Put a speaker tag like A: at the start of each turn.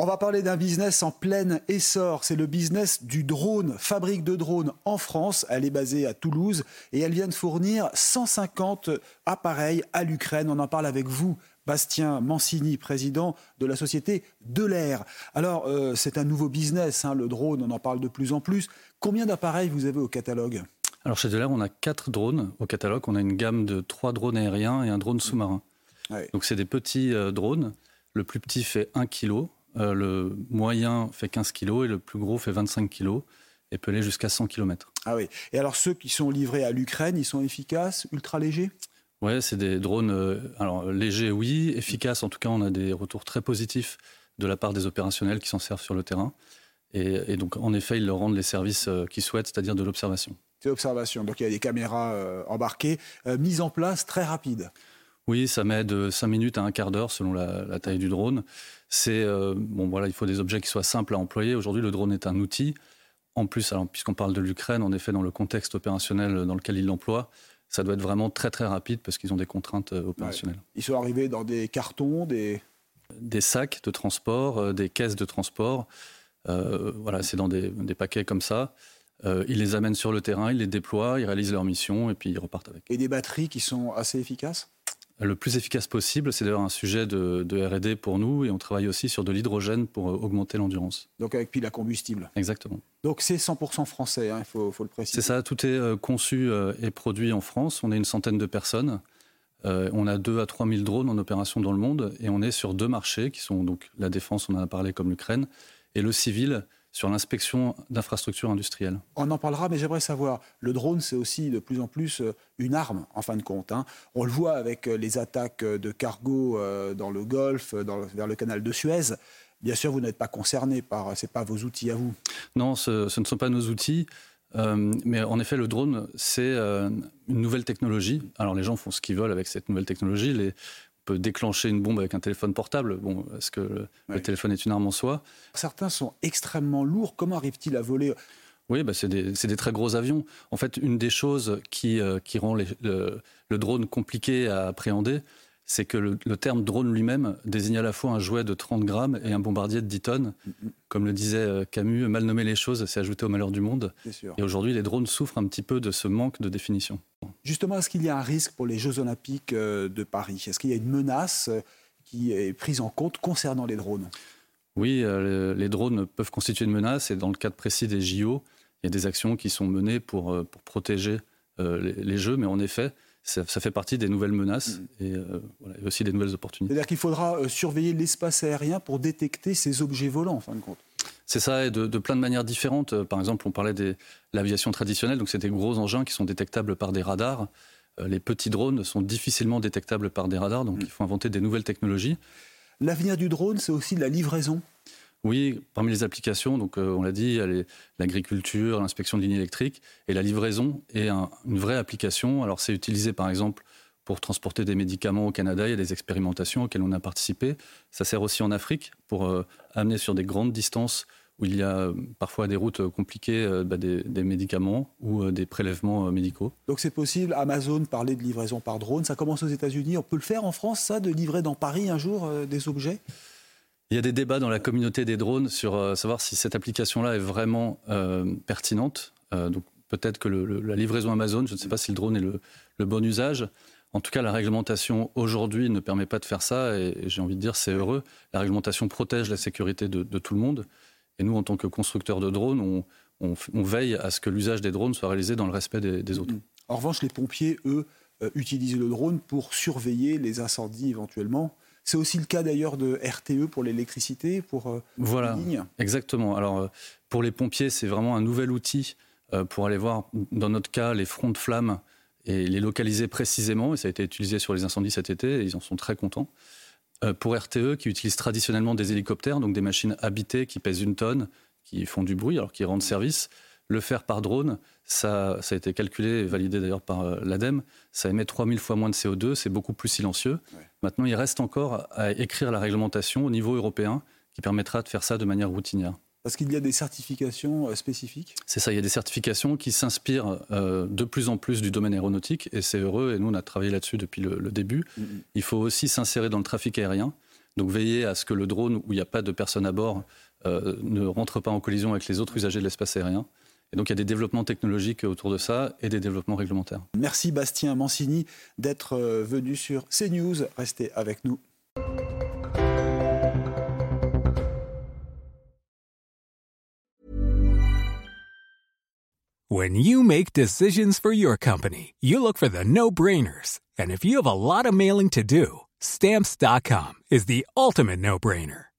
A: On va parler d'un business en plein essor. C'est le business du drone, fabrique de drones en France. Elle est basée à Toulouse et elle vient de fournir 150 appareils à l'Ukraine. On en parle avec vous, Bastien Mancini, président de la société De l'Air. Alors, euh, c'est un nouveau business, hein, le drone, on en parle de plus en plus. Combien d'appareils vous avez au catalogue?
B: Alors, chez De l'Air, on a quatre drones au catalogue. On a une gamme de trois drones aériens et un drone sous-marin.
A: Ouais.
B: Donc, c'est des petits euh, drones. Le plus petit fait 1 kg, euh, le moyen fait 15 kg et le plus gros fait 25 kg et peut aller jusqu'à 100 km.
A: Ah oui. Et alors, ceux qui sont livrés à l'Ukraine, ils sont efficaces, ultra légers?
B: Ouais, c'est des drones euh, alors, légers, oui, efficaces. En tout cas, on a des retours très positifs de la part des opérationnels qui s'en servent sur le terrain. Et, et donc, en effet, ils leur rendent les services euh, qu'ils souhaitent, c'est-à-dire de l'observation.
A: C'est observation. Donc, il y a des caméras euh, embarquées, mises en place très rapide.
B: Oui, ça met de 5 minutes à un quart d'heure selon la, la, taille du drone. C'est euh, bon, voilà, il faut des objets qui soient simples à employer. Aujourd'hui, le drone est un outil. En plus, puisqu'on parle de l'Ukraine, en effet, dans le contexte opérationnel dans lequel ils l'emploient, ça doit être vraiment très très rapide parce qu'ils ont des contraintes euh, opérationnelles.
A: Ouais. Ils sont arrivés dans des cartons, des
B: des sacs de transport, euh, des caisses de transport. Euh, voilà, c'est dans des, des, paquets comme ça. Euh, ils les amènent sur le terrain, ils les déploient, ils réalisent leur mission et puis ils repartent avec.
A: Et des batteries qui sont assez efficaces?
B: Le plus efficace possible. C'est d'ailleurs un sujet de, de R&D pour nous et on travaille aussi sur de l'hydrogène pour euh, augmenter l'endurance.
A: Donc avec pile à combustible.
B: Exactement.
A: Donc c'est 100% français, hein, il faut, faut, le préciser.
B: C'est ça, tout est euh, conçu euh, et produit en France. On est une centaine de personnes. Euh, on a 2 à 3 000 drones en opération dans le monde et on est sur deux marchés qui sont donc la défense, on en a parlé comme l'Ukraine, et le civil sur l'inspection d'infrastructures industrielles.
A: On en parlera, mais j'aimerais savoir, le drone, c'est aussi de plus en plus euh, une arme, en fin de compte. Hein. On le voit avec euh, les attaques de cargo dans le Golfe, dans vers le canal de Suez. Bien sûr, vous n'êtes pas concerné par, c'est pas vos outils à vous.
B: Non, ce, ce ne sont pas nos outils. Euh, mais en effet, le drone, c'est euh, une nouvelle technologie. Alors les gens font ce qu'ils veulent avec cette nouvelle technologie. Les, peut déclencher une bombe avec un téléphone portable. Bon, est-ce que le, oui. le, téléphone est une arme en soi?
A: Certains sont extrêmement lourds. Comment arrive-t-il à voler?
B: Oui, bah c'est des, des, très gros avions. En fait, une des choses qui, euh, qui rend les, le, le, drone compliqué à appréhender, c'est que le, le, terme drone lui-même désigne à la fois un jouet de 30 grammes et un bombardier de 10 tonnes. Mm -hmm. Comme le disait Camus, mal nommer les choses, c'est ajouter au malheur du monde. Et aujourd'hui, les drones souffrent un petit peu de ce manque de définition.
A: Justement, est-ce qu'il y a un risque pour les Jeux olympiques euh, de Paris? Est-ce qu'il y a une menace euh, qui est prise en compte concernant les drones?
B: Oui, euh, les drones peuvent constituer une menace et dans le cadre précis des JO, il y a des actions qui sont menées pour, pour protéger les, les Jeux, mais en effet, ça, ça, fait partie des nouvelles menaces et, euh, voilà, et, aussi des nouvelles opportunités.
A: C'est-à-dire qu'il faudra euh, surveiller l'espace aérien pour détecter ces objets volants, en fin de compte.
B: C'est ça, et de, de, plein de manières différentes. Euh, par exemple, on parlait de l'aviation traditionnelle, donc c'est des gros engins qui sont détectables par des radars. Les petits drones sont difficilement détectables par des radars, donc mmh. il faut inventer des nouvelles technologies.
A: L'avenir du drone, c'est aussi la livraison
B: oui, parmi les applications, donc euh, on l'a dit, il y a l'agriculture, l'inspection de lignes électriques et la livraison est un, une vraie application. Alors c'est utilisé par exemple pour transporter des médicaments au Canada, il y a des expérimentations auxquelles on a participé. Ça sert aussi en Afrique pour euh, amener sur des grandes distances où il y a euh, parfois des routes compliquées bah, des, médicaments ou des prélèvements médicaux.
A: Donc c'est possible, Amazon parlait de livraison par drone, ça commence aux États-Unis, on peut le faire en France ça, de livrer dans Paris un jour des objets?
B: Il y a des débats dans la communauté des drones sur euh, savoir si cette application-là est vraiment euh, pertinente. Euh, donc peut-être que la livraison Amazon, je ne sais pas si le drone est le, bon usage. En tout cas, la réglementation aujourd'hui ne permet pas de faire ça et, j'ai envie de dire c'est heureux. La réglementation protège la sécurité de, tout le monde. Et nous, en tant que constructeurs de drones, on, veille à ce que l'usage des drones soit réalisé dans le respect des, autres.
A: En revanche, les pompiers, eux, utilisent le drone pour surveiller les incendies éventuellement. C'est aussi le cas d'ailleurs de RTE pour l'électricité, pour euh,
B: voilà,
A: les lignes.
B: Exactement. Alors euh, pour les pompiers, c'est vraiment un nouvel outil euh, pour aller voir, dans notre cas, les fronts de flammes Et il est localisé précisément, et ça a été utilisé sur les incendies cet été, et ils en sont très contents. Pour RTE, qui utilise traditionnellement des hélicoptères, donc des machines habitées qui pèsent une tonne, qui font du bruit, alors qui rendent service, le faire par drone, ça, ça a été calculé et validé d'ailleurs par euh, l'ADEME, ça émet 3000 fois moins de CO2, c'est beaucoup plus silencieux. Maintenant, il reste encore à écrire la réglementation au niveau européen qui permettra de faire ça de manière routinière.
A: Parce qu'il y a des certifications euh, spécifiques?
B: C'est ça, il y a des certifications qui s'inspirent euh, de plus en plus du domaine aéronautique, et c'est heureux, et nous on a travaillé là-dessus depuis le, début. Mm-hmm. Il faut aussi s'insérer dans le trafic aérien, donc veiller à ce que le drone, où il n'y a pas de personne à bord, euh, ne rentre pas en collision avec les autres usagers de l'espace aérien. Et donc il y a des développements technologiques autour de ça et des développements réglementaires.
A: Merci Bastien Mancini d'être venu sur CNews. Restez avec nous.
C: When you make decisions for your company, you look for the no-brainers. And if you have a lot of mailing to do, stamps.com is the ultimate no-brainer.